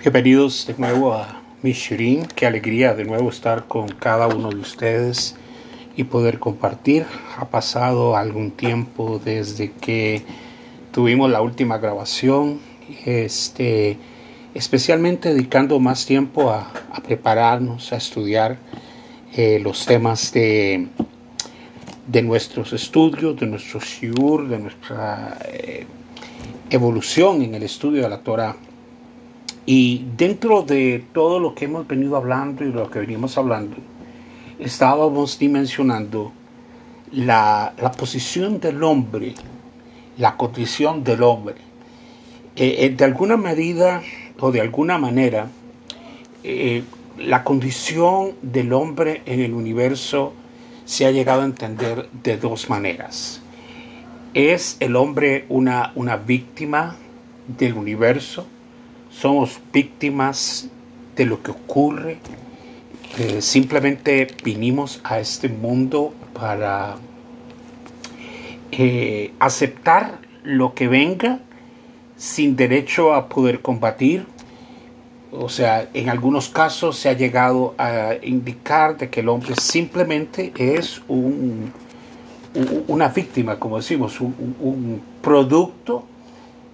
Bienvenidos de nuevo a Mishirin. Qué alegría de nuevo estar con cada uno de ustedes y poder compartir. Ha pasado algún tiempo desde que tuvimos la última grabación, este, especialmente dedicando más tiempo a, prepararnos, a estudiar eh, los temas de, de nuestros estudios, de nuestro shiur, de nuestra eh, evolución en el estudio de la Torah y dentro de todo lo que hemos venido hablando y lo que venimos hablando, estábamos dimensionando la, posición del hombre, la condición del hombre. Eh, eh, de alguna medida o de alguna manera, eh, la condición del hombre en el universo se ha llegado a entender de dos maneras. ¿Es el hombre una, una víctima del universo? Somos víctimas de lo que ocurre. simplemente vinimos a este mundo para eh, aceptar lo que venga sin derecho a poder combatir. O sea, en algunos casos se ha llegado a indicar de que el hombre simplemente es un, una víctima, como decimos, un producto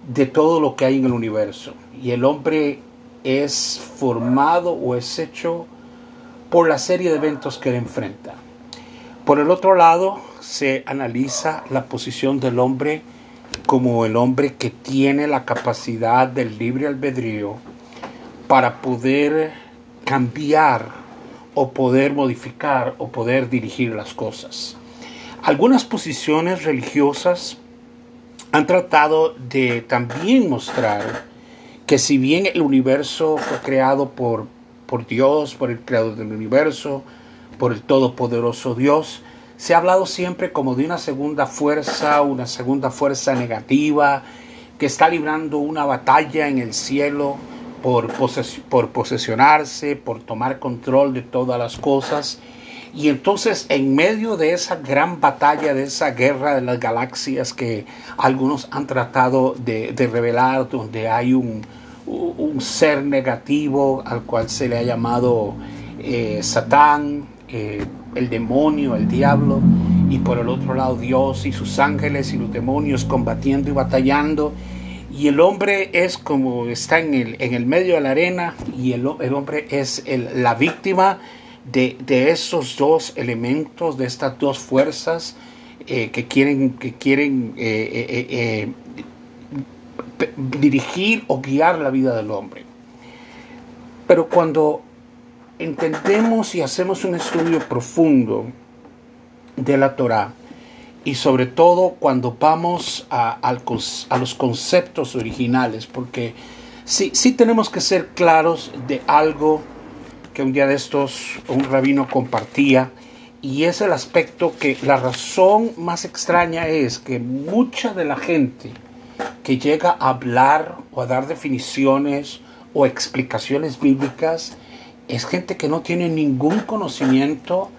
de todo lo que hay en el universo. Y el hombre es formado o es hecho por la serie de eventos que él enfrenta. Por el otro lado, se analiza la posición del hombre como el hombre que tiene la capacidad del libre albedrío para poder cambiar o poder modificar o poder dirigir las cosas. Algunas posiciones religiosas han tratado de también mostrar que si bien el universo fue creado por, por Dios, por el creador del universo, por el todopoderoso Dios, se ha hablado siempre como de una segunda fuerza, una segunda fuerza negativa, que está librando una batalla en el cielo por, por posesionarse, por tomar control de todas las cosas y entonces en medio de esa gran batalla, de esa guerra de las galaxias que algunos han tratado de, revelar, donde hay un, ser negativo al cual se le ha llamado eh, Satán, eh, el demonio, el diablo, y por el otro lado Dios y sus ángeles y los demonios combatiendo y batallando. Y el hombre es como está en el, en el medio de la arena y el, hombre es la víctima de, esos dos elementos, de estas dos fuerzas eh, que quieren, que quieren eh, eh, dirigir o guiar la vida del hombre. Pero cuando entendemos y hacemos un estudio profundo de la Torah, y sobre todo cuando vamos a, a, los conceptos originales, porque sí, sí tenemos que ser claros de algo que un día de estos un rabino compartía y es el aspecto que la razón más extraña es que mucha de la gente que llega a hablar o a dar definiciones o explicaciones bíblicas es gente que no tiene ningún conocimiento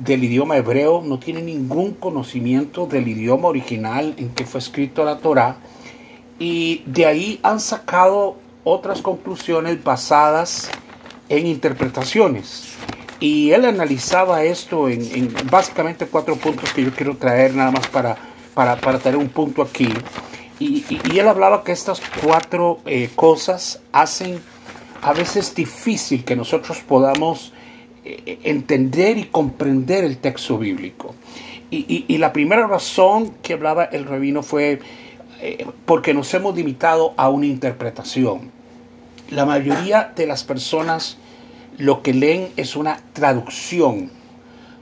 del idioma hebreo, no tiene ningún conocimiento del idioma original en que fue escrito la Torah y de ahí han sacado otras conclusiones basadas en interpretaciones. Y él analizaba esto en, básicamente cuatro puntos que yo quiero traer nada más para, para, para traer un punto aquí. Y, él hablaba que estas cuatro eh, cosas hacen a veces difícil que nosotros podamos eh, entender y comprender el texto bíblico. Y, la primera razón que hablaba el rabino fue eh, porque nos hemos limitado a una interpretación. La mayoría de las personas lo que leen es una traducción.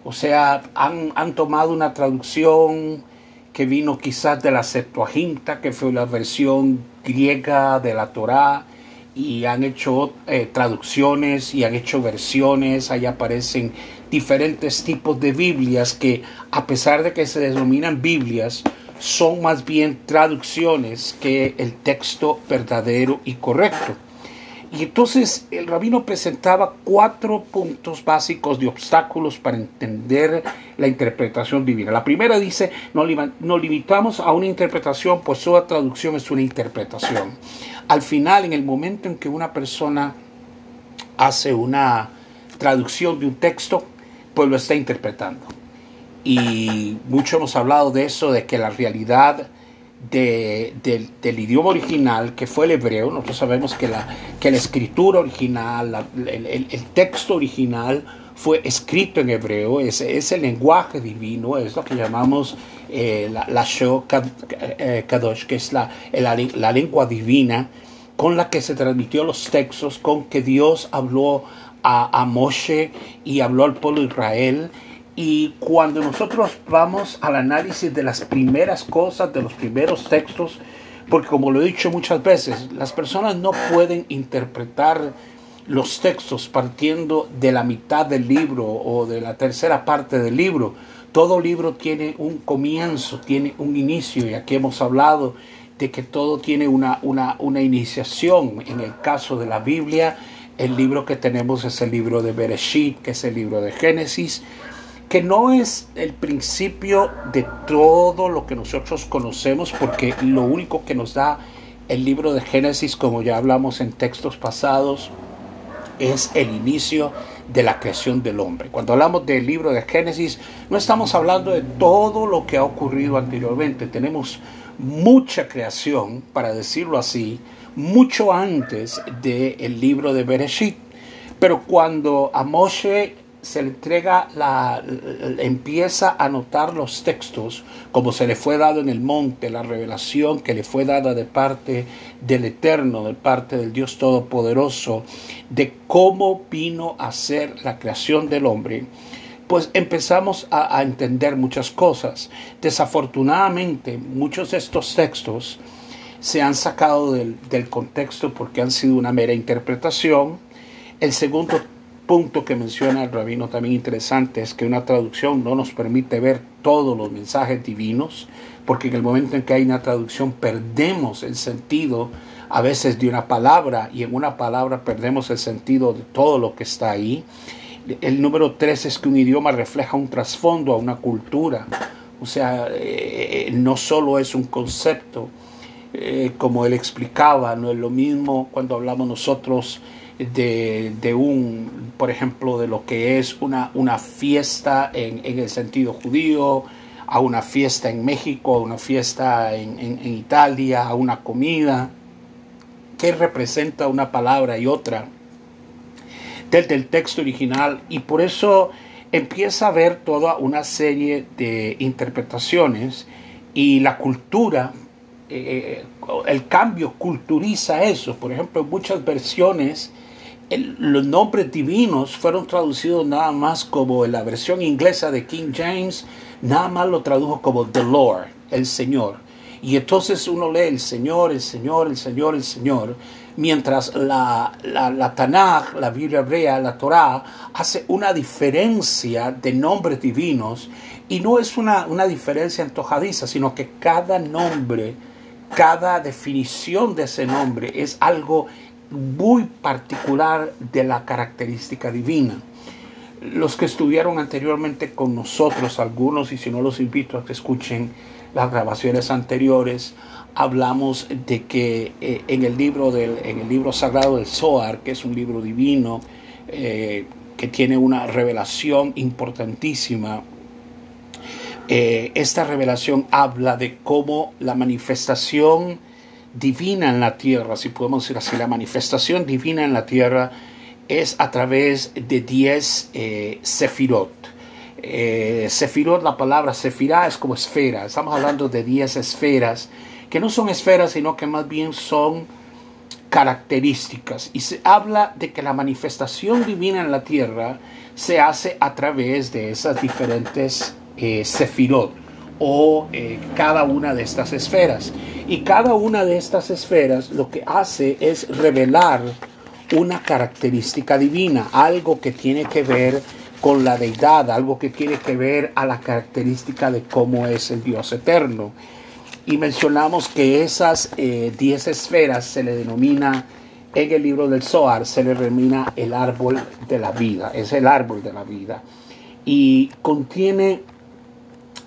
O sea, han, tomado una traducción que vino quizás de la Septuaginta, que fue la versión griega de la Torá, y han hecho eh, traducciones y han hecho versiones. Ahí aparecen diferentes tipos de Biblias que, a pesar de que se denominan Biblias, son más bien traducciones que el texto verdadero y correcto. Y entonces el rabino presentaba cuatro puntos básicos de obstáculos para entender la interpretación divina. La primera dice, no, limitamos a una interpretación, pues toda traducción es una interpretación. Al final, en el momento en que una persona hace una traducción de un texto, pues lo está interpretando. Y mucho hemos hablado de eso, de que la realidad del idioma original, que fue el hebreo. Nosotros sabemos que la, que la escritura original, el, texto original fue escrito en hebreo, es, es el lenguaje divino, es lo que llamamos eh, la, la eh, Kadosh, que es la, la, lengua divina con la que se transmitió los textos, con que Dios habló a, a Moshe y habló al pueblo de Israel y cuando nosotros vamos al análisis de las primeras cosas, de los primeros textos, porque como lo he dicho muchas veces, las personas no pueden interpretar los textos partiendo de la mitad del libro o de la tercera parte del libro. Todo libro tiene un comienzo, tiene un inicio, y aquí hemos hablado de que todo tiene una, una, una iniciación. En el caso de la Biblia, el libro que tenemos es el libro de Bereshit, que es el libro de Génesis, que no es el principio de todo lo que nosotros conocemos, porque lo único que nos da el libro de Génesis, como ya hablamos en textos pasados, es el inicio de la creación del hombre. Cuando hablamos del libro de Génesis, no estamos hablando de todo lo que ha ocurrido anteriormente. Tenemos mucha creación, para decirlo así, mucho antes del libro de Bereshit. Pero cuando a Moshe se le entrega la, empieza a anotar los textos como se le fue dado en el monte, la revelación que le fue dada de parte del Eterno, de parte del Dios Todopoderoso, de cómo vino a ser la creación del hombre, pues empezamos a, entender muchas cosas. Desafortunadamente, muchos de estos textos se han sacado del, del contexto porque han sido una mera interpretación. El segundo punto que menciona el rabino también interesante es que una traducción no nos permite ver todos los mensajes divinos, porque en el momento en que hay una traducción perdemos el sentido a veces de una palabra y en una palabra perdemos el sentido de todo lo que está ahí. El número tres es que un idioma refleja un trasfondo a una cultura, o sea, eh, no solo es un concepto, eh, como él explicaba, no es lo mismo cuando hablamos nosotros de, un, por ejemplo, de lo que es una, una fiesta en, el sentido judío, a una fiesta en México, a una fiesta en, en, Italia, a una comida. ¿Qué representa una palabra y otra? Desde el texto original y por eso empieza a haber toda una serie de interpretaciones y la cultura, eh, el cambio culturiza eso. Por ejemplo, en muchas versiones los nombres divinos fueron traducidos nada más como en la versión inglesa de King James, nada más lo tradujo como The Lord, el Señor. Y entonces uno lee el Señor, el Señor, el Señor, el Señor, mientras la, la, la Tanakh, la Biblia hebrea, la Torah, hace una diferencia de nombres divinos y no es una, una diferencia antojadiza, sino que cada nombre, cada definición de ese nombre es algo muy particular de la característica divina. Los que estuvieron anteriormente con nosotros, algunos, y si no los invito a que escuchen las grabaciones anteriores, hablamos de que eh, en, el libro del, en el libro sagrado del Zohar, que es un libro divino, eh, que tiene una revelación importantísima, eh, esta revelación habla de cómo la manifestación divina en la tierra, si podemos decir así, la manifestación divina en la tierra es a través de 10 eh, sefirot. Eh, sefirot, la palabra sefirá es como esfera, estamos hablando de 10 esferas, que no son esferas, sino que más bien son características. Y se habla de que la manifestación divina en la tierra se hace a través de esas diferentes eh, sefirot o eh, cada una de estas esferas. Y cada una de estas esferas lo que hace es revelar una característica divina, algo que tiene que ver con la deidad, algo que tiene que ver a la característica de cómo es el Dios eterno. Y mencionamos que esas 10 eh, esferas se le denomina en el libro del Zohar se le denomina el árbol de la vida, es el árbol de la vida. Y contiene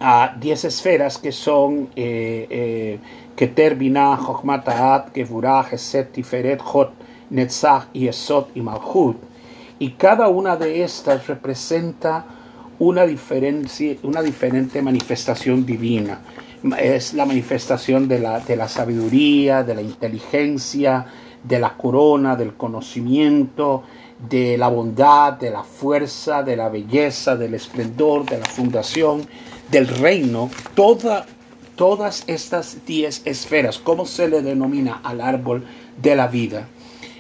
a 10 esferas que son eh, eh, Keter, Binah, Chochmat, Gevurah, Geset, Tiferet, Jot, Netzach, y Esot y Malchut. Y cada una de estas representa una, diferencia, una diferente manifestación divina. Es la manifestación de la, de la sabiduría, de la inteligencia, de la corona, del conocimiento, de la bondad, de la fuerza, de la belleza, del esplendor, de la fundación del reino, toda, todas estas diez esferas, ¿cómo se le denomina al árbol de la vida?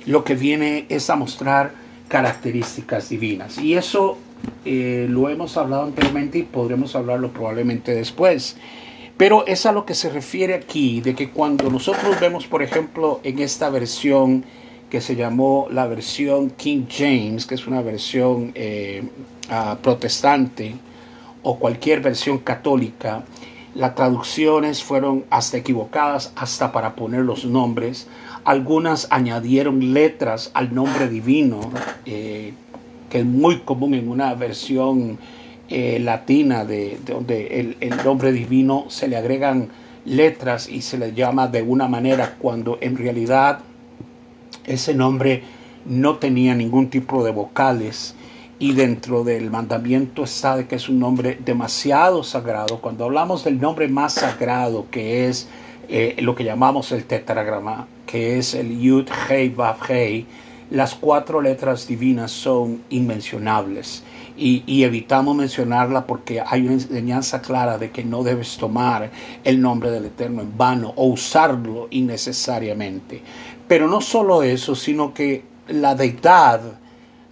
Lo que viene es a mostrar características divinas. Y eso eh, lo hemos hablado anteriormente y podremos hablarlo probablemente después. Pero es a lo que se refiere aquí, de que cuando nosotros vemos, por ejemplo, en esta versión que se llamó la versión King James, que es una versión eh, ah, protestante, o cualquier versión católica, las traducciones fueron hasta equivocadas, hasta para poner los nombres. Algunas añadieron letras al nombre divino, eh, que es muy común en una versión eh, latina, de, donde el, el, nombre divino se le agregan letras y se le llama de una manera cuando en realidad ese nombre no tenía ningún tipo de vocales y dentro del mandamiento está de que es un nombre demasiado sagrado. Cuando hablamos del nombre más sagrado, que es eh, lo que llamamos el tetragrama, que es el Yud Hei Vav Hei, las cuatro letras divinas son inmencionables y, y, evitamos mencionarla porque hay una enseñanza clara de que no debes tomar el nombre del Eterno en vano o usarlo innecesariamente. Pero no solo eso, sino que la deidad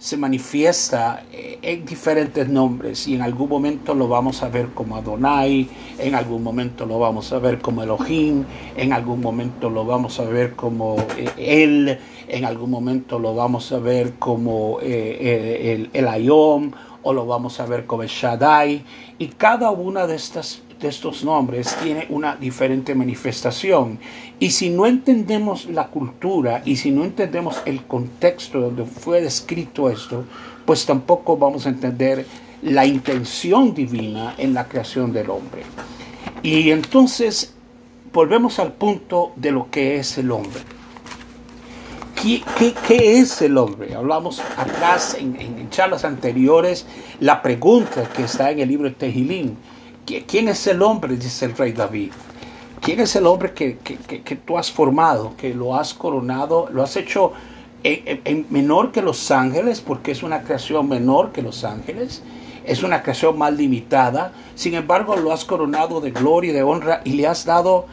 se manifiesta eh, en diferentes nombres y en algún momento lo vamos a ver como Adonai, en algún momento lo vamos a ver como Elohim, en algún momento lo vamos a ver como eh, Él, en algún momento lo vamos a ver como eh, el, el Ayom o lo vamos a ver como el Shaddai y cada una de estas de estos nombres tiene una diferente manifestación. Y si no entendemos la cultura y si no entendemos el contexto donde fue descrito esto, pues tampoco vamos a entender la intención divina en la creación del hombre. Y entonces volvemos al punto de lo que es el hombre. ¿Qué, qué, es el hombre? Hablamos atrás en, en, charlas anteriores la pregunta que está en el libro Tejilín ¿Quién es el hombre? Dice el rey David. ¿Quién es el hombre que, tú has formado, que lo has coronado, lo has hecho en, menor que los ángeles, porque es una creación menor que los ángeles? Es una creación más limitada. Sin embargo, lo has coronado de gloria y de honra y le has dado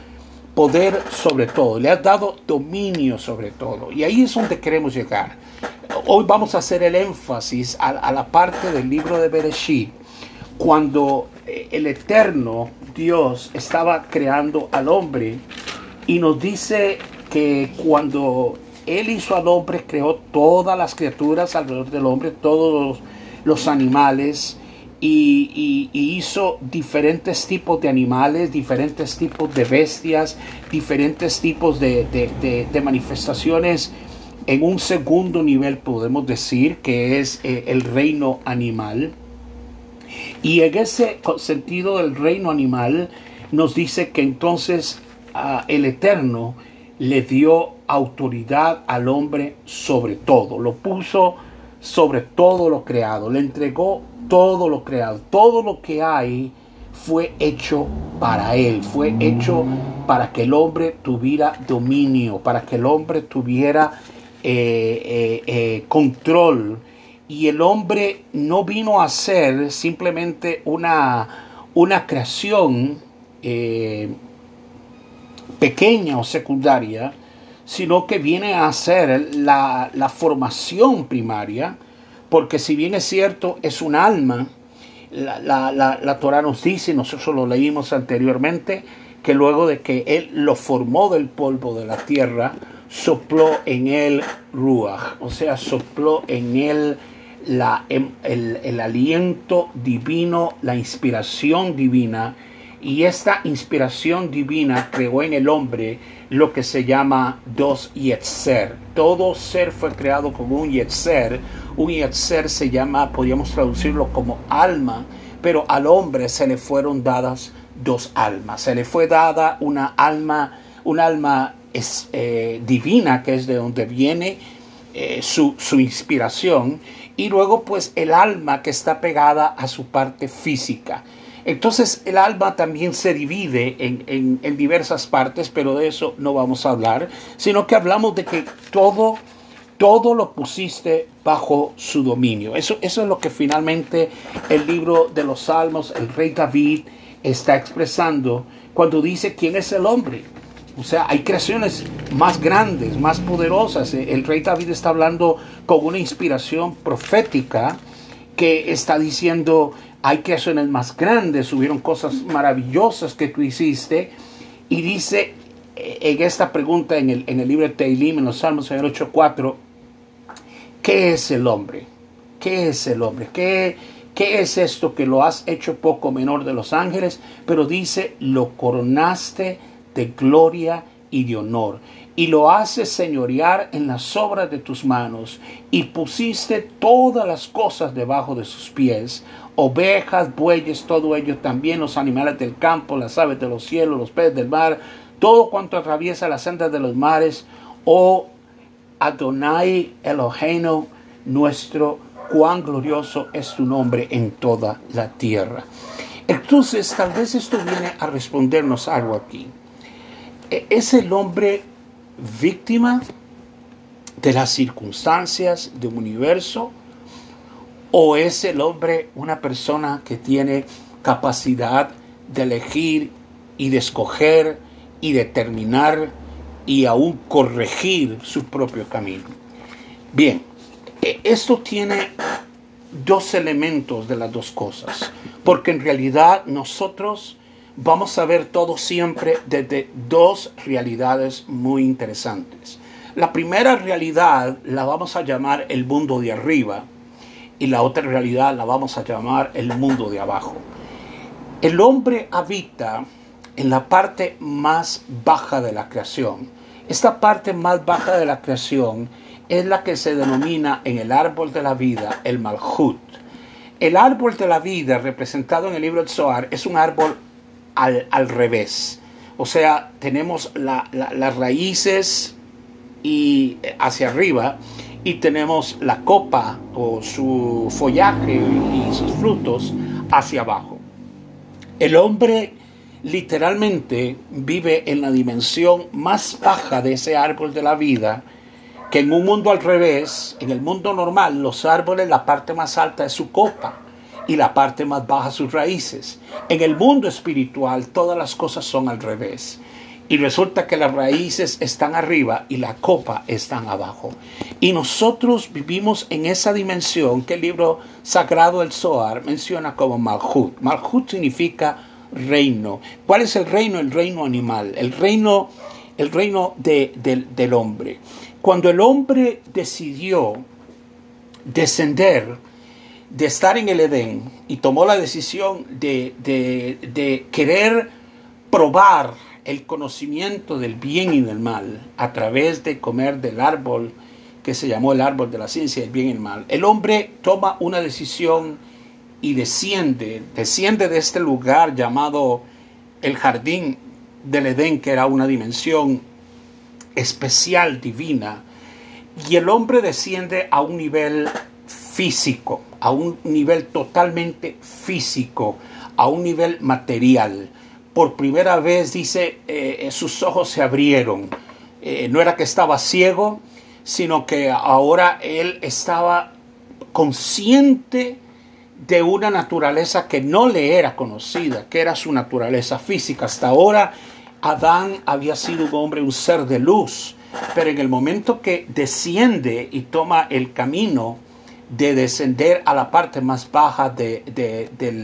poder sobre todo, le has dado dominio sobre todo. Y ahí es donde queremos llegar. Hoy vamos a hacer el énfasis a, a la parte del libro de Bereshit, cuando el eterno Dios estaba creando al hombre y nos dice que cuando Él hizo al hombre, creó todas las criaturas alrededor del hombre, todos los, animales, y, hizo diferentes tipos de animales, diferentes tipos de bestias, diferentes tipos de, manifestaciones en un segundo nivel, podemos decir, que es eh, el reino animal. Y en ese sentido del reino animal nos dice que entonces ah, el Eterno le dio autoridad al hombre sobre todo, lo puso sobre todo lo creado, le entregó todo lo creado, todo lo que hay fue hecho para él, fue hecho para que el hombre tuviera dominio, para que el hombre tuviera eh, eh, eh, control y el hombre no vino a ser simplemente una, una creación eh, pequeña o secundaria, sino que viene a ser la, la, formación primaria, porque si bien es cierto, es un alma, la, la, la, la Torah nos dice, nosotros lo leímos anteriormente, que luego de que Él lo formó del polvo de la tierra, sopló en él Ruach, o sea, sopló en él la, em, el, aliento divino, la inspiración divina, y esta inspiración divina creó en el hombre lo que se llama dos yetzer. Todo ser fue creado como un yetzer. Un yetzer se llama, podríamos traducirlo como alma, pero al hombre se le fueron dadas dos almas. Se le fue dada una alma, un alma es, eh, divina, que es de donde viene eh, su, su inspiración, y luego pues el alma que está pegada a su parte física. Entonces el alma también se divide en, en, diversas partes, pero de eso no vamos a hablar, sino que hablamos de que todo, todo lo pusiste bajo su dominio. Eso, eso es lo que finalmente el libro de los Salmos, el rey David, está expresando cuando dice quién es el hombre. O sea, hay creaciones más grandes, más poderosas. El rey David está hablando con una inspiración profética que está diciendo, hay creaciones más grandes, hubieron cosas maravillosas que tú hiciste. Y dice eh, en esta pregunta en el, en el libro de Teilim, en los Salmos 8.4, ¿qué es el hombre? ¿Qué es el hombre? ¿Qué, ¿Qué es esto que lo has hecho poco menor de los ángeles? Pero dice, lo coronaste de gloria y de honor, y lo haces señorear en las obras de tus manos, y pusiste todas las cosas debajo de sus pies, ovejas, bueyes, todo ello, también los animales del campo, las aves de los cielos, los peces del mar, todo cuanto atraviesa las sendas de los mares, oh Adonai Eloheinu, nuestro, cuán glorioso es tu nombre en toda la tierra. Entonces, tal vez esto viene a respondernos algo aquí. E-, ¿Es el hombre víctima de las circunstancias de un universo? ¿O es el hombre una persona que tiene capacidad de elegir y de escoger y determinar y aún corregir su propio camino? Bien, e-, esto tiene dos elementos de las dos cosas, porque en realidad nosotros vamos a ver todo siempre desde dos realidades muy interesantes. La primera realidad la vamos a llamar el mundo de arriba y la otra realidad la vamos a llamar el mundo de abajo. El hombre habita en la parte más baja de la creación. Esta parte más baja de la creación es la que se denomina en el árbol de la vida el Malhut. El árbol de la vida, representado en el libro del Zohar, es un árbol al, revés. O sea, tenemos las raíces y hacia arriba y tenemos la copa o su follaje y sus frutos hacia abajo. El hombre literalmente vive en la dimensión más baja de ese árbol de la vida, que en un mundo al revés, en el mundo normal, los árboles, la parte más alta es su copa y la parte más baja sus raíces. En el mundo espiritual todas las cosas son al revés. Y resulta que las raíces están arriba y la copa están abajo. Y nosotros vivimos en esa dimensión que el libro sagrado del Zohar menciona como Malhut. Malhut significa reino. ¿Cuál es el reino? El reino animal, el reino, el reino del hombre. Cuando el hombre decidió descender de estar en el Edén y tomó la decisión de, de, querer probar el conocimiento del bien y del mal a través de comer del árbol que se llamó el árbol de la ciencia del bien y el mal, el hombre toma una decisión y desciende, desciende de este lugar llamado el jardín del Edén, que era una dimensión especial, divina, y el hombre desciende a un nivel físico, a un nivel totalmente físico, a un nivel material. Por primera vez dice, eh, sus ojos se abrieron. Eh, no era que estaba ciego, sino que ahora él estaba consciente de una naturaleza que no le era conocida, que era su naturaleza física. Hasta ahora Adán había sido un hombre, un ser de luz, pero en el momento que desciende y toma el camino de descender a la parte más baja de,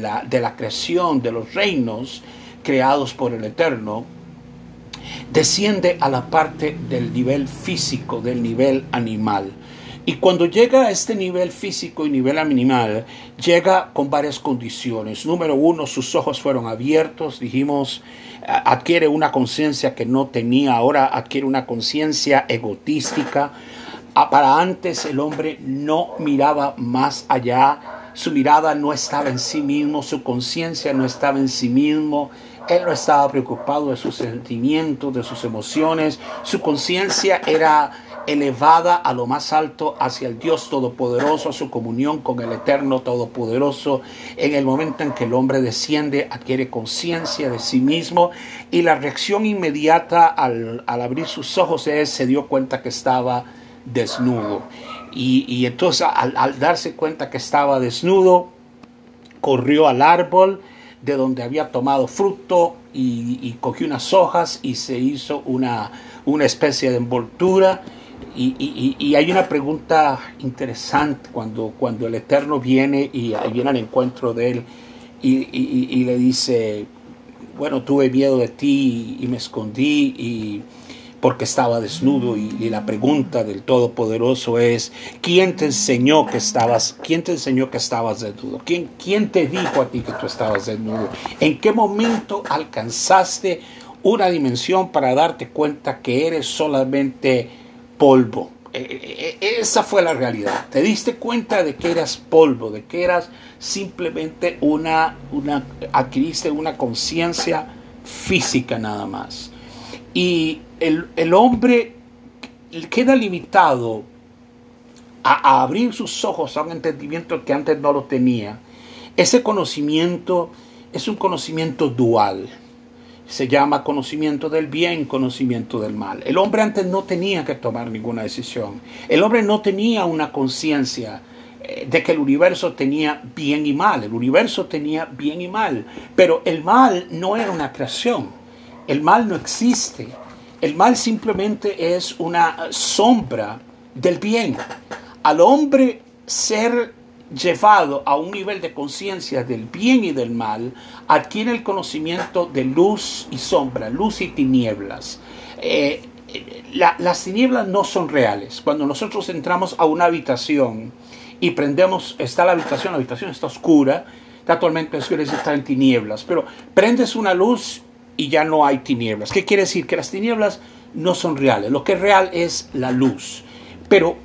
la, de, la, creación, de los reinos creados por el Eterno, desciende a la parte del nivel físico, del nivel animal. Y cuando llega a este nivel físico y nivel animal, llega con varias condiciones. Número uno, sus ojos fueron abiertos, dijimos, adquiere una conciencia que no tenía, ahora adquiere una conciencia egotística. Ah, para antes el hombre no miraba más allá, su mirada no estaba en sí mismo, su conciencia no estaba en sí mismo, él no estaba preocupado de sus sentimientos, de sus emociones, su conciencia era elevada a lo más alto hacia el Dios Todopoderoso, a su comunión con el Eterno Todopoderoso. En el momento en que el hombre desciende, adquiere conciencia de sí mismo y la reacción inmediata al, abrir sus ojos es, se dio cuenta que estaba desnudo. Y, entonces al, darse cuenta que estaba desnudo, corrió al árbol de donde había tomado fruto y, cogió unas hojas y se hizo una, una especie de envoltura y, hay una pregunta interesante cuando, cuando el Eterno viene y, viene al encuentro de él y, le dice, bueno, tuve miedo de ti y me escondí y porque estaba desnudo y, la pregunta del Todopoderoso es ¿quién te enseñó que estabas quién te enseñó que estabas desnudo? ¿Quién, quién te dijo a ti que tú estabas desnudo? ¿En qué momento alcanzaste una dimensión para darte cuenta que eres solamente polvo. E, e, e, esa fue la realidad. Te diste cuenta de que eras polvo, de que eras simplemente una, una adquiriste una conciencia física nada más. Y el, hombre queda limitado a, a, abrir sus ojos a un entendimiento que antes no lo tenía. Ese conocimiento es un conocimiento dual se llama conocimiento del bien, conocimiento del mal. El hombre antes no tenía que tomar ninguna decisión. El hombre no tenía una conciencia eh, de que el universo tenía bien y mal. El universo tenía bien y mal. Pero el mal no era una creación. El mal no existe. El mal simplemente es una sombra del bien. Al hombre ser llevado a un nivel de conciencia del bien y del mal, adquiere el conocimiento de luz y sombra, luz y tinieblas. Eh, las tinieblas no son reales. Cuando nosotros entramos a una habitación y prendemos, está la habitación, la habitación está oscura, actualmente está en tinieblas, pero prendes una luz y ya no hay tinieblas. ¿Qué quiere decir? Que las tinieblas no son reales. Lo que es real es la luz. Pero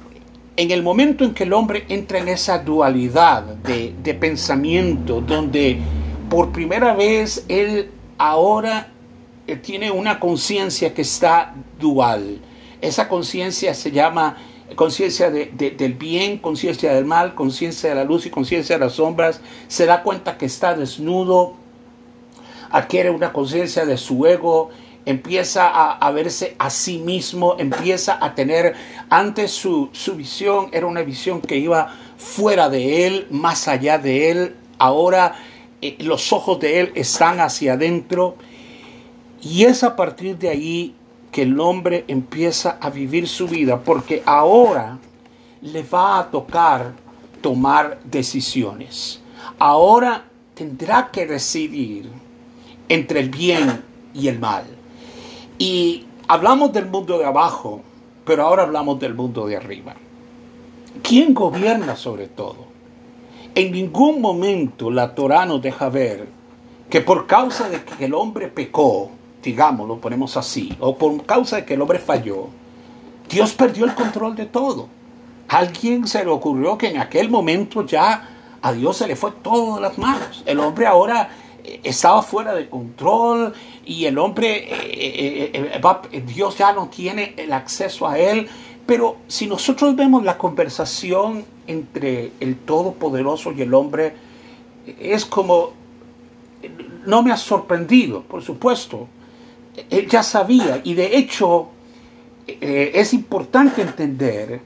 en el momento en que el hombre entra en esa dualidad de, pensamiento, donde por primera vez él ahora eh, tiene una conciencia que está dual, esa conciencia se llama conciencia del bien, conciencia del mal, conciencia de la luz y conciencia de las sombras, se da cuenta que está desnudo, adquiere una conciencia de su ego, empieza a, verse a sí mismo, empieza a tener, antes su, visión era una visión que iba fuera de él, más allá de él, ahora eh, los ojos de él están hacia adentro y es a partir de ahí que el hombre empieza a vivir su vida, porque ahora le va a tocar tomar decisiones. Ahora tendrá que decidir entre el bien y el mal. Y hablamos del mundo de abajo, pero ahora hablamos del mundo de arriba. ¿Quién gobierna sobre todo? En ningún momento la Torah nos deja ver que por causa de que el hombre pecó, digamos, lo ponemos así, o por causa de que el hombre falló, Dios perdió el control de todo. A alguien se le ocurrió que en aquel momento ya a Dios se le fue todo de las manos. El hombre ahora estaba fuera de control y el hombre, eh, eh, eh, Dios ya no tiene el acceso a él. Pero si nosotros vemos la conversación entre el Todopoderoso y el hombre, es como, no me ha sorprendido, por supuesto, él ya sabía y de hecho es importante entender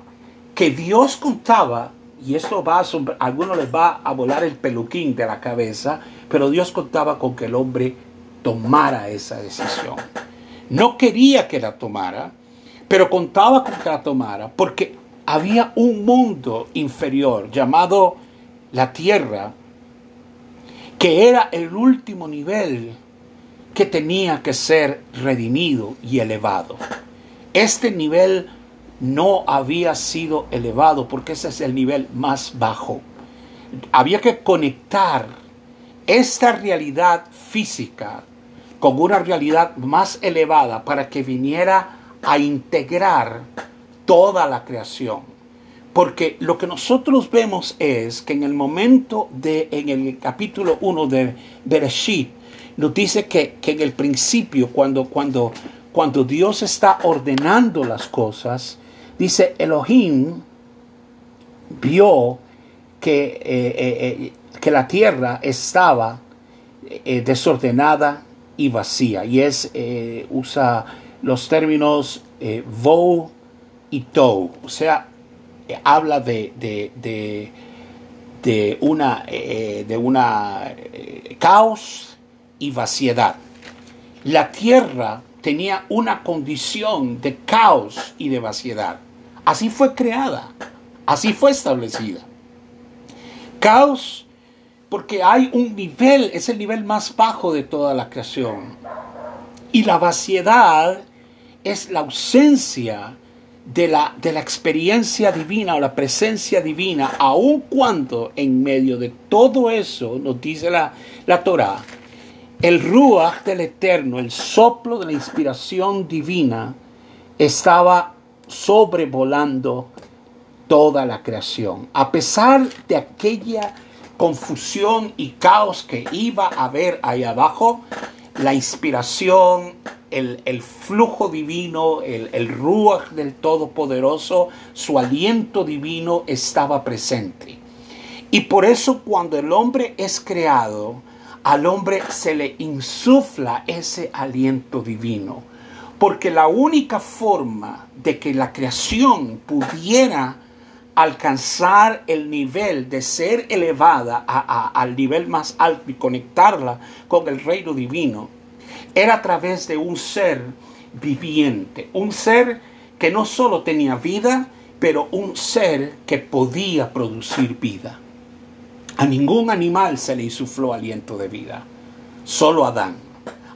que Dios contaba y esto va a, a algunos les va a volar el peluquín de la cabeza, pero Dios contaba con que el hombre tomara esa decisión. No quería que la tomara, pero contaba con que la tomara porque había un mundo inferior llamado la tierra, que era el último nivel que tenía que ser redimido y elevado. Este nivel no había sido elevado porque ese es el nivel más bajo. Había que conectar esta realidad física con una realidad más elevada para que viniera a integrar toda la creación. Porque lo que nosotros vemos es que en el momento de, en el capítulo 1 de Bereshit, nos dice que, en el principio, cuando, cuando, cuando Dios está ordenando las cosas, dice Elohim vio que, eh, eh, eh, que la tierra estaba desordenada y vacía. Y es, usa los términos vo y tou, o sea, habla de, de, de, una, de una caos y vaciedad. La tierra tenía una condición de caos y de vaciedad. Así fue creada, así fue establecida. Caos porque hay un nivel, es el nivel más bajo de toda la creación. Y la vaciedad es la ausencia de la, de la experiencia divina o la presencia divina, aun cuando en medio de todo eso, nos dice la, la Torah, el Ruach del Eterno, el soplo de la inspiración divina, estaba sobrevolando toda la creación. A pesar de aquella confusión y caos que iba a haber ahí abajo, la inspiración, el, flujo divino, el, el Ruach del Todopoderoso, su aliento divino estaba presente. Y por eso cuando el hombre es creado, al hombre se le insufla ese aliento divino. Porque la única forma de que la creación pudiera alcanzar el nivel de ser elevada al nivel más alto y conectarla con el reino divino era a través de un ser viviente, un ser que no solo tenía vida, pero un ser que podía producir vida. A ningún animal se le insufló aliento de vida, solo a Adán.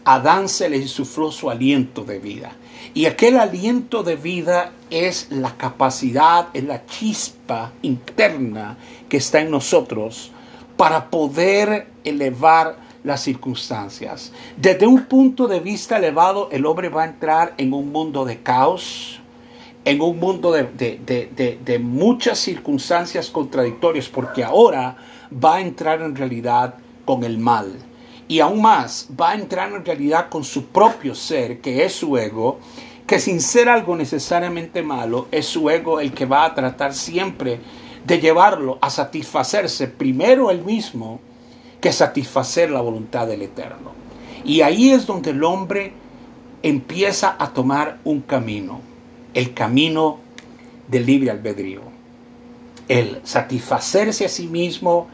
Adán se le insufló su aliento de vida. Y aquel aliento de vida es la capacidad, es la chispa interna que está en nosotros para poder elevar las circunstancias. Desde un punto de vista elevado, el hombre va a entrar en un mundo de caos, en un mundo de, de muchas circunstancias contradictorias, porque ahora va a entrar en realidad con el mal. Y aún más, va a entrar en realidad con su propio ser, que es su ego, que sin ser algo necesariamente malo, es su ego el que va a tratar siempre de llevarlo a satisfacerse primero él mismo que satisfacer la voluntad del Eterno. Y ahí es donde el hombre empieza a tomar un camino, el camino del libre albedrío, el satisfacerse a sí mismo,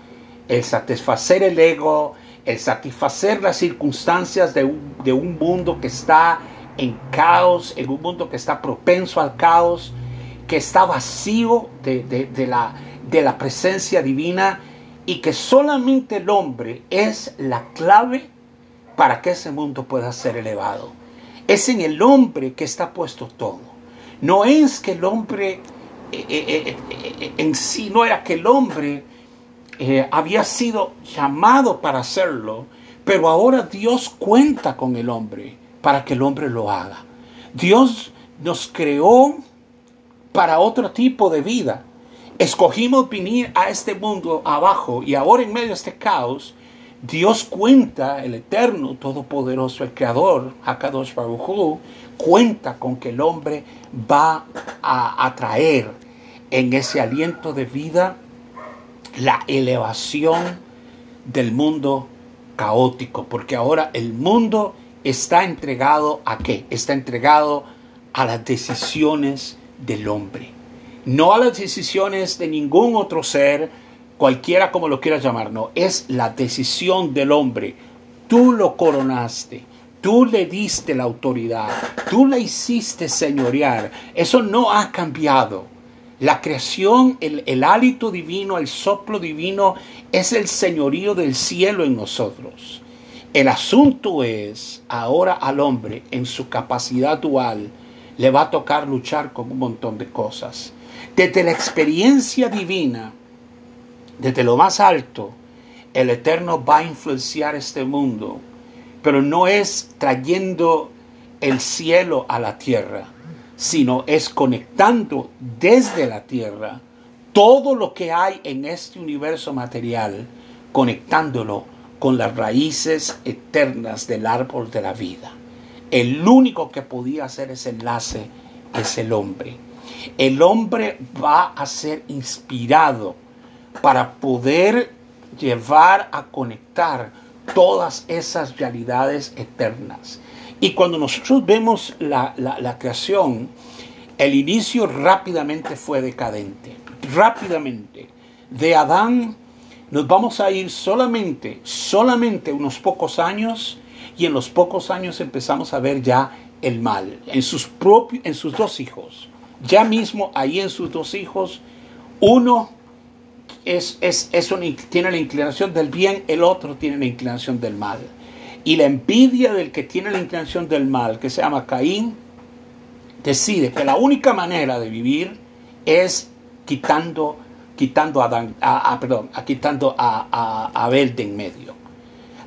el satisfacer el ego, el satisfacer las circunstancias de un, mundo que está en caos, en un mundo que está propenso al caos, que está vacío de, la, de la presencia divina y que solamente el hombre es la clave para que ese mundo pueda ser elevado. Es en el hombre que está puesto todo. No es que el hombre eh, eh, eh, en sí, no era que el hombre eh, había sido llamado para hacerlo, pero ahora Dios cuenta con el hombre para que el hombre lo haga. Dios nos creó para otro tipo de vida. Escogimos venir a este mundo abajo y ahora en medio de este caos, Dios cuenta, el eterno, todopoderoso, el creador, Hakadosh Baruch cuenta con que el hombre va a atraer en ese aliento de vida la elevación del mundo caótico, porque ahora el mundo está entregado a qué? Está entregado a las decisiones del hombre, no a las decisiones de ningún otro ser, cualquiera como lo quieras llamar, no, es la decisión del hombre. Tú lo coronaste, tú le diste la autoridad, tú la hiciste señorear, eso no ha cambiado. La creación, el, hálito divino, el soplo divino es el señorío del cielo en nosotros. El asunto es ahora al hombre en su capacidad dual le va a tocar luchar con un montón de cosas. Desde la experiencia divina, desde lo más alto, el Eterno va a influenciar este mundo, pero no es trayendo el cielo a la tierra, sino es conectando desde la tierra todo lo que hay en este universo material, conectándolo con las raíces eternas del árbol de la vida. El único que podía hacer ese enlace es el hombre. El hombre va a ser inspirado para poder llevar a conectar todas esas realidades eternas. Y cuando nosotros vemos la, creación, el inicio rápidamente fue decadente. Rápidamente. De Adán nos vamos a ir solamente, solamente unos pocos años y en los pocos años empezamos a ver ya el mal en sus propios, en sus dos hijos. Ya mismo ahí en sus dos hijos, uno es, es, tiene la inclinación del bien, el otro tiene la inclinación del mal. Y la envidia del que tiene la inclinación del mal, que se llama Caín, decide que la única manera de vivir es quitando, quitando, a, perdón, a, quitando a Abel de en medio.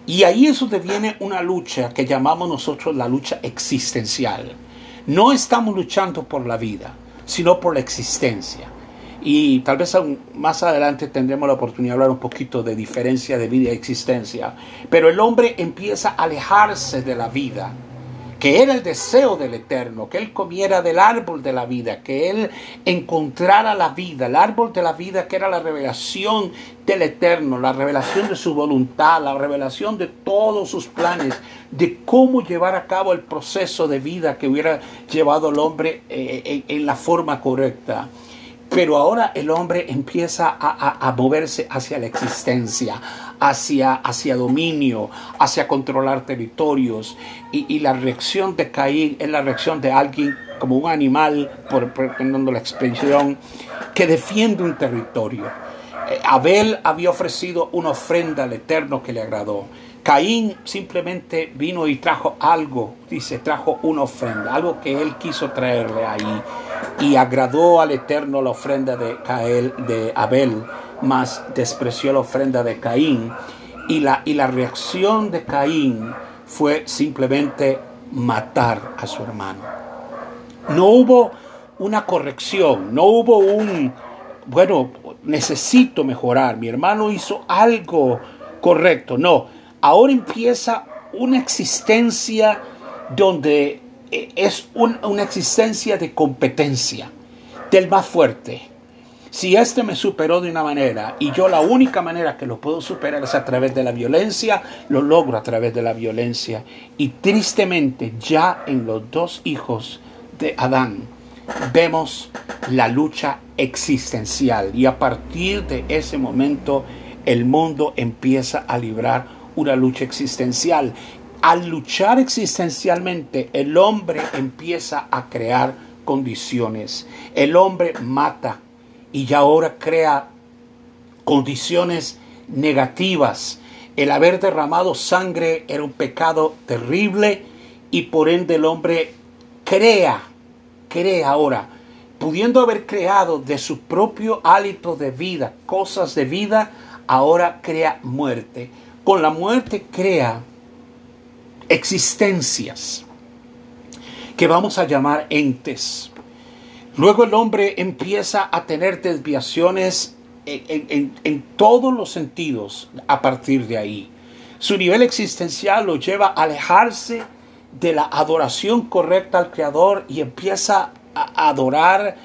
Y ahí eso deviene una lucha que llamamos nosotros la lucha existencial. No estamos luchando por la vida, sino por la existencia. Y tal vez más adelante tendremos la oportunidad de hablar un poquito de diferencia de vida y existencia. Pero el hombre empieza a alejarse de la vida que era el deseo del Eterno, que él comiera del árbol de la vida, que él encontrara la vida, el árbol de la vida que era la revelación del Eterno, la revelación de su voluntad, la revelación de todos sus planes, de cómo llevar a cabo el proceso de vida que hubiera llevado al hombre eh, en la forma correcta. Pero ahora el hombre empieza a, moverse hacia la existencia, hacia, hacia dominio, hacia controlar territorios. Y, la reacción de Caín es la reacción de alguien como un animal, por, poniendo la expresión, que defiende un territorio. Eh, Abel había ofrecido una ofrenda al Eterno que le agradó. Caín simplemente vino y trajo algo, dice, trajo una ofrenda, algo que él quiso traerle ahí. Y agradó al Eterno la ofrenda de, de Abel, mas despreció la ofrenda de Caín. Y la, y la reacción de Caín fue simplemente matar a su hermano. No hubo una corrección, no hubo un, bueno, necesito mejorar, mi hermano hizo algo correcto, no ahora empieza una existencia donde eh, es una existencia de competencia del más fuerte. Si este me superó de una manera y yo la única manera que lo puedo superar es a través de la violencia, lo logro a través de la violencia. Y tristemente ya en los dos hijos de Adán vemos la lucha existencial y a partir de ese momento el mundo empieza a librar una lucha existencial. Al luchar existencialmente, el hombre empieza a crear condiciones. El hombre mata y ya ahora crea condiciones negativas. El haber derramado sangre era un pecado terrible y por ende el hombre crea, crea ahora, pudiendo haber creado de su propio hálito de vida cosas de vida, ahora crea muerte con la muerte crea existencias que vamos a llamar entes. Luego el hombre empieza a tener desviaciones en, todos los sentidos a partir de ahí. Su nivel existencial lo lleva a alejarse de la adoración correcta al Creador y empieza a adorar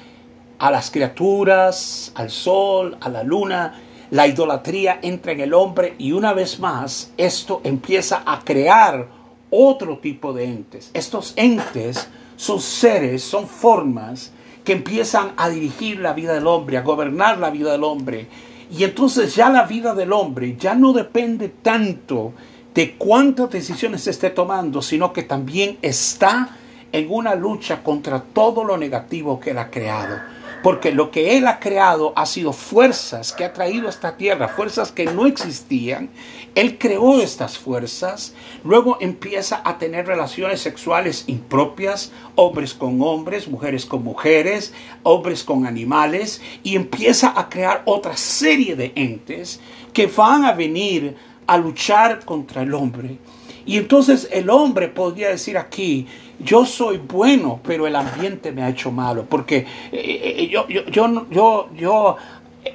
a las criaturas, al sol, a la luna, la idolatría entra en el hombre y una vez más esto empieza a crear otro tipo de entes. Estos entes son seres, son formas que empiezan a dirigir la vida del hombre, a gobernar la vida del hombre. Y entonces ya la vida del hombre ya no depende tanto de cuántas decisiones esté tomando, sino que también está en una lucha contra todo lo negativo que él ha creado Porque lo que Él ha creado ha sido fuerzas que ha traído a esta tierra, fuerzas que no existían. Él creó estas fuerzas, luego empieza a tener relaciones sexuales impropias, hombres con hombres, mujeres con mujeres, hombres con animales, y empieza a crear otra serie de entes que van a venir a luchar contra el hombre. Y entonces el hombre podría decir aquí, yo soy bueno, pero el ambiente me ha hecho malo, porque eh, eh, yo, yo, yo, yo, yo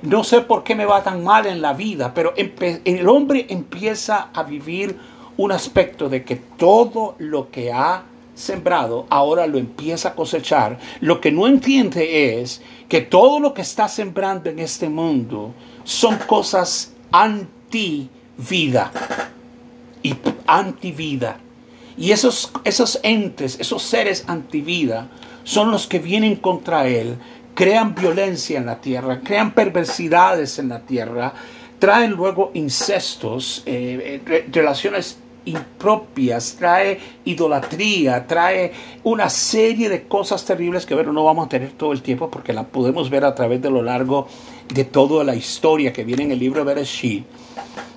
no sé por qué me va tan mal en la vida, pero el hombre empieza a vivir un aspecto de que todo lo que ha sembrado ahora lo empieza a cosechar. Lo que no entiende es que todo lo que está sembrando en este mundo son cosas anti vida y antivida. Y esos, esos entes, esos seres antivida, son los que vienen contra él, crean violencia en la tierra, crean perversidades en la tierra, traen luego incestos, eh, eh, relaciones impropias, trae idolatría, trae una serie de cosas terribles que bueno, no vamos a tener todo el tiempo porque la podemos ver a través de lo largo de toda la historia que viene en el libro de Bereshit.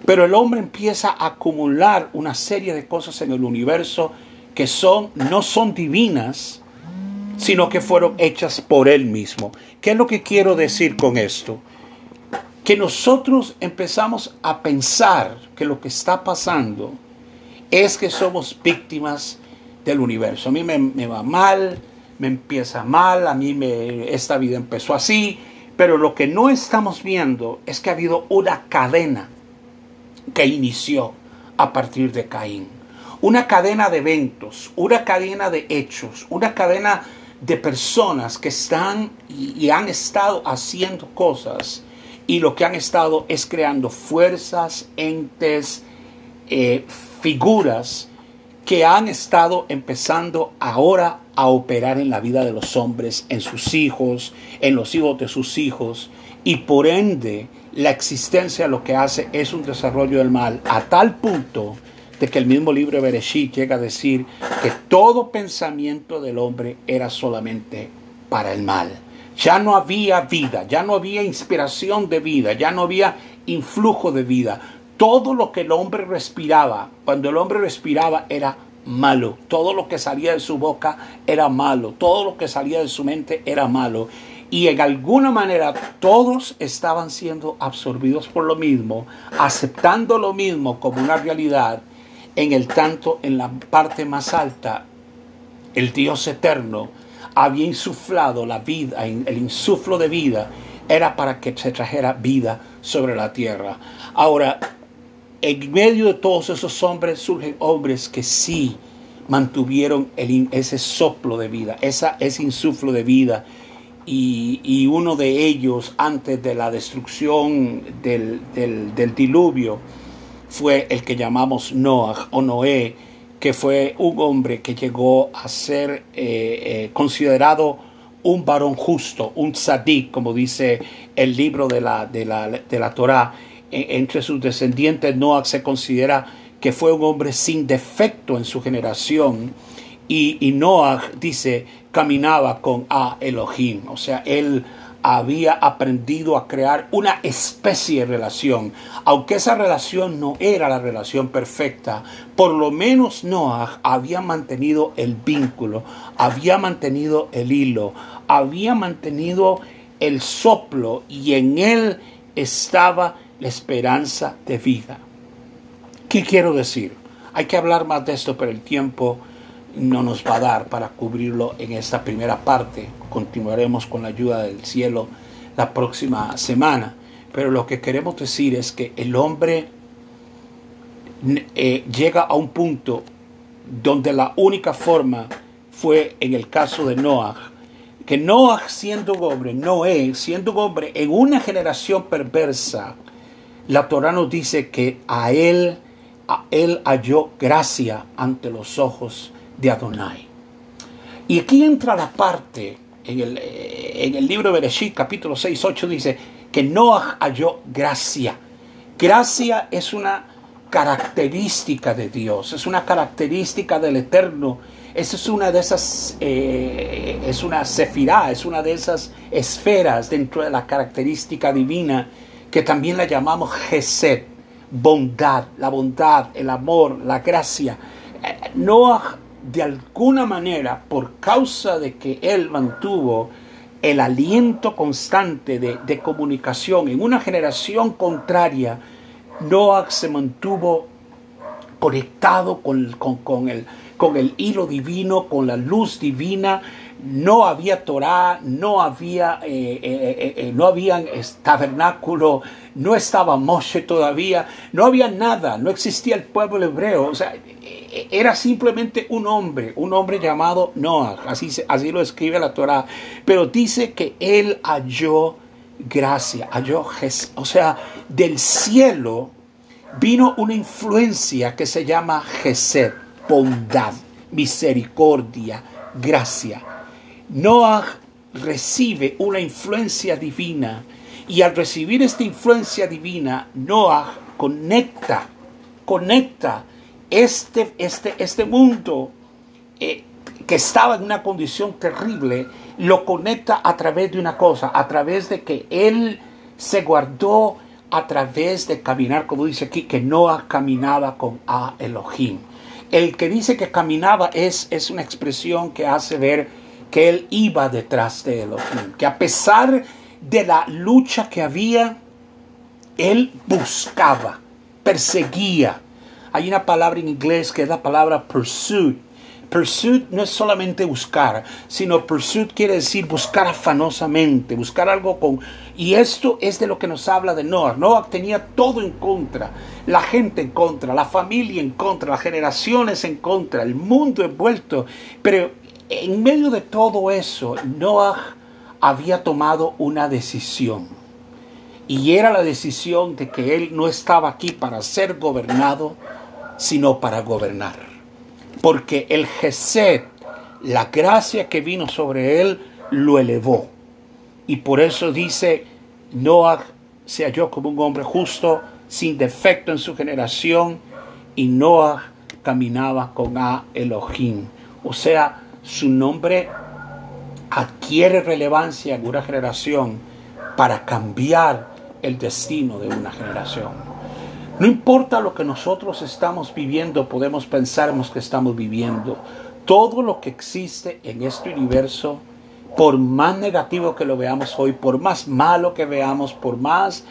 Pero el hombre empieza a acumular una serie de cosas en el universo que son, no son divinas, sino que fueron hechas por él mismo. ¿Qué es lo que quiero decir con esto? Que nosotros empezamos a pensar que lo que está pasando es que somos víctimas del universo. A mí me, va mal, me empieza mal, a mí me, esta vida empezó así, pero lo que no estamos viendo es que ha habido una cadena que inició a partir de Caín. Una cadena de eventos, una cadena de hechos, una cadena de personas que están y, han estado haciendo cosas y lo que han estado es creando fuerzas, entes, eh, figuras que han estado empezando ahora a operar en la vida de los hombres, en sus hijos, en los hijos de sus hijos, y por ende la existencia lo que hace es un desarrollo del mal, a tal punto de que el mismo libro de Bereshit llega a decir que todo pensamiento del hombre era solamente para el mal. Ya no había vida, ya no había inspiración de vida, ya no había influjo de vida. Todo lo que el hombre respiraba, cuando el hombre respiraba era malo. Todo lo que salía de su boca era malo. Todo lo que salía de su mente era malo. Y en alguna manera todos estaban siendo absorbidos por lo mismo, aceptando lo mismo como una realidad en el tanto, en la parte más alta, el Dios eterno había insuflado la vida, el insuflo de vida era para que se trajera vida sobre la tierra. Ahora, en medio de todos esos hombres surgen hombres que sí mantuvieron ese soplo de vida, ese insuflo de vida. Y, uno de ellos, antes de la destrucción del, del diluvio, fue el que llamamos Noah o Noé, que fue un hombre que llegó a ser eh, eh, considerado un varón justo, un tzadik, como dice el libro de la, de la, de la Torah. E, entre sus descendientes, Noah se considera que fue un hombre sin defecto en su generación. Y, y Noah dice, caminaba con A Elohim, o sea, él había aprendido a crear una especie de relación. Aunque esa relación no era la relación perfecta, por lo menos Noah había mantenido el vínculo, había mantenido el hilo, había mantenido el soplo y en él estaba la esperanza de vida. ¿Qué quiero decir? Hay que hablar más de esto, pero el tiempo no nos va a dar para cubrirlo en esta primera parte. Continuaremos con la ayuda del cielo la próxima semana. Pero lo que queremos decir es que el hombre eh, llega a un punto donde la única forma fue en el caso de Noah, que Noah siendo hombre, Noé siendo hombre en una generación perversa, la Torah nos dice que a él, a él halló gracia ante los ojos de Adonai. Y aquí entra la parte, en el, eh, en el libro de Bereshit, capítulo 6, 8, dice que Noah halló gracia. Gracia es una característica de Dios, es una característica del Eterno Esa es una de esas, eh, es una sefirá, es una de esas esferas dentro de la característica divina que también la llamamos Gesed, bondad, la bondad, el amor, la gracia. Eh, Noah, de alguna manera, por causa de que él mantuvo el aliento constante de, comunicación en una generación contraria, Noah se mantuvo conectado con, con, el, con el hilo divino, con la luz divina. No había Torah, no había, eh, eh, eh, no había tabernáculo, no estaba Moshe todavía, no había nada, no existía el pueblo hebreo. O sea, era simplemente un hombre, un hombre llamado Noah, así, así lo escribe la Torah. Pero dice que él halló gracia, halló, o sea, del cielo vino una influencia que se llama Gesed, bondad, misericordia, gracia. Noah recibe una influencia divina y al recibir esta influencia divina, Noah conecta, conecta este, este, este mundo eh, que estaba en una condición terrible, lo conecta a través de una cosa, a través de que él se guardó a través de caminar, como dice aquí, que Noah caminaba con A Elohim. El que dice que caminaba es, es una expresión que hace ver que él iba detrás de Elohim, que a pesar de la lucha que había, él buscaba, perseguía. Hay una palabra en inglés que es la palabra pursuit, Pursuit no es solamente buscar, sino pursuit quiere decir buscar afanosamente, buscar algo con... Y esto es de lo que nos habla de Noah. Noah tenía todo en contra, la gente en contra, la familia en contra, las generaciones en contra, el mundo envuelto. Pero en medio de todo eso, Noah había tomado una decisión. Y era la decisión de que él no estaba aquí para ser gobernado, sino para gobernar porque el Gesed, la gracia que vino sobre él, lo elevó. Y por eso dice, Noah se halló como un hombre justo, sin defecto en su generación, y Noah caminaba con A Elohim. O sea, su nombre adquiere relevancia en una generación para cambiar el destino de una generación. No importa lo que nosotros estamos viviendo, podemos pensarnos que estamos viviendo. Todo lo que existe en este universo, por más negativo que lo veamos hoy, por más malo que veamos, por más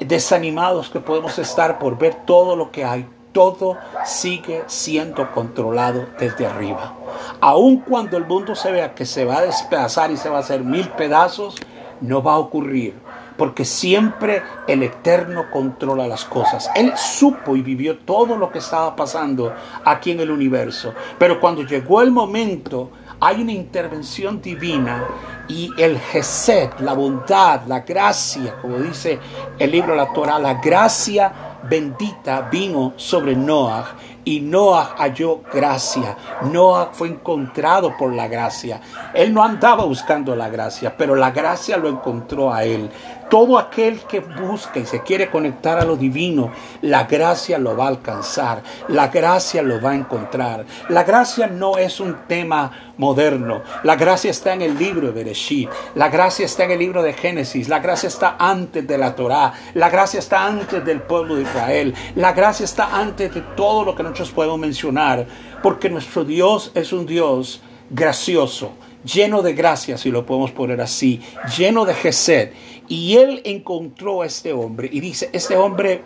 desanimados que podemos estar por ver todo lo que hay, todo sigue siendo controlado desde arriba. Aun cuando el mundo se vea que se va a despedazar y se va a hacer mil pedazos, no va a ocurrir porque siempre el Eterno controla las cosas. Él supo y vivió todo lo que estaba pasando aquí en el universo, pero cuando llegó el momento, hay una intervención divina y el Gesed, la bondad, la gracia, como dice el libro de la Torah, la gracia bendita vino sobre Noah y Noah halló gracia. Noah fue encontrado por la gracia. Él no andaba buscando la gracia, pero la gracia lo encontró a él. Todo aquel que busca y se quiere conectar a lo divino, la gracia lo va a alcanzar, la gracia lo va a encontrar. La gracia no es un tema moderno, la gracia está en el libro de Bereshit, la gracia está en el libro de Génesis, la gracia está antes de la Torá, la gracia está antes del pueblo de Israel, la gracia está antes de todo lo que nosotros podemos mencionar, porque nuestro Dios es un Dios gracioso, lleno de gracia, si lo podemos poner así, lleno de Gesed. Y él encontró a este hombre y dice, este hombre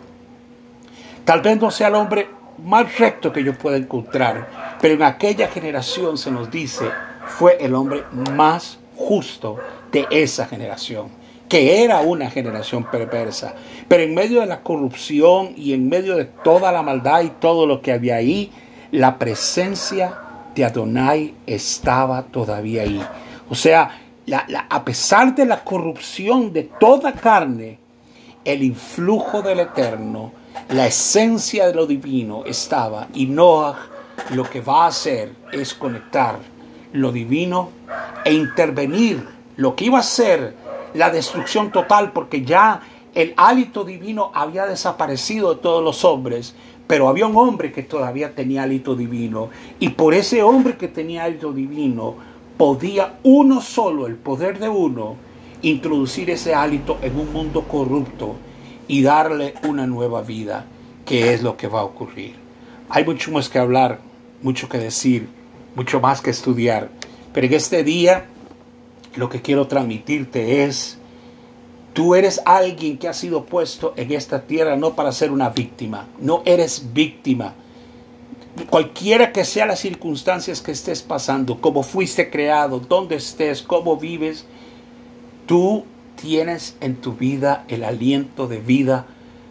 tal vez no sea el hombre más recto que yo pueda encontrar, pero en aquella generación se nos dice, fue el hombre más justo de esa generación, que era una generación perversa. Pero en medio de la corrupción y en medio de toda la maldad y todo lo que había ahí, la presencia Adonai estaba todavía ahí. O sea, a pesar de la corrupción de toda carne, el influjo del Eterno, la esencia de lo divino estaba. Y Noah lo que va a hacer es conectar lo divino e intervenir lo que iba a ser la destrucción total, porque ya el hálito divino había desaparecido de todos los hombres, Pero había un hombre que todavía tenía hálito divino. Y por ese hombre que tenía hálito divino, podía uno solo, el poder de uno, introducir ese hálito en un mundo corrupto y darle una nueva vida, que es lo que va a ocurrir. Hay mucho más que hablar, mucho que decir, mucho más que estudiar. Pero en este día lo que quiero transmitirte es, tú eres alguien que ha sido puesto en esta tierra no para ser una víctima, no eres víctima. Cualquiera que sea las circunstancias que estés pasando, cómo fuiste creado, dónde estés, cómo vives, tú tienes en tu vida el aliento de vida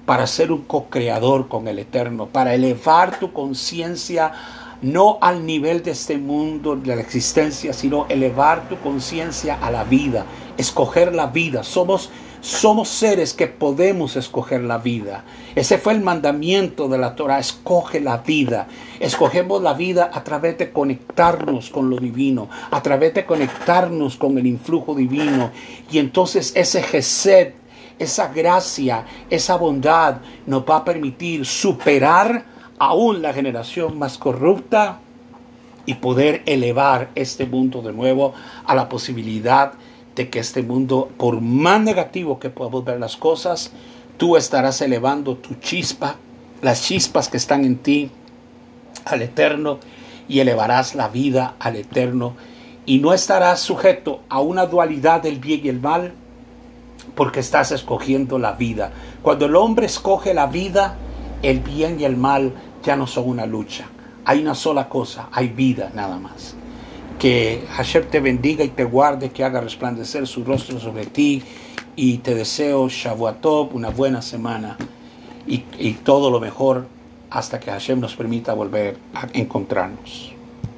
para ser un co-creador con el Eterno, para elevar tu conciencia no al nivel de este mundo, de la existencia, sino elevar tu conciencia a la vida, escoger la vida. Somos, somos seres que podemos escoger la vida. Ese fue el mandamiento de la Torah, escoge la vida. Escogemos la vida a través de conectarnos con lo divino, a través de conectarnos con el influjo divino. Y entonces ese Gesed, esa gracia, esa bondad nos va a permitir superar aún la generación más corrupta y poder elevar este mundo de nuevo a la posibilidad de que este mundo, por más negativo que podamos ver las cosas, tú estarás elevando tu chispa, las chispas que están en ti al eterno y elevarás la vida al eterno y no estarás sujeto a una dualidad del bien y el mal porque estás escogiendo la vida. Cuando el hombre escoge la vida, el bien y el mal ya no son una lucha. Hay una sola cosa, hay vida nada más. Que Hashem te bendiga y te guarde, que haga resplandecer su rostro sobre ti. Y te deseo Shavuatov, una buena semana y, y todo lo mejor hasta que Hashem nos permita volver a encontrarnos.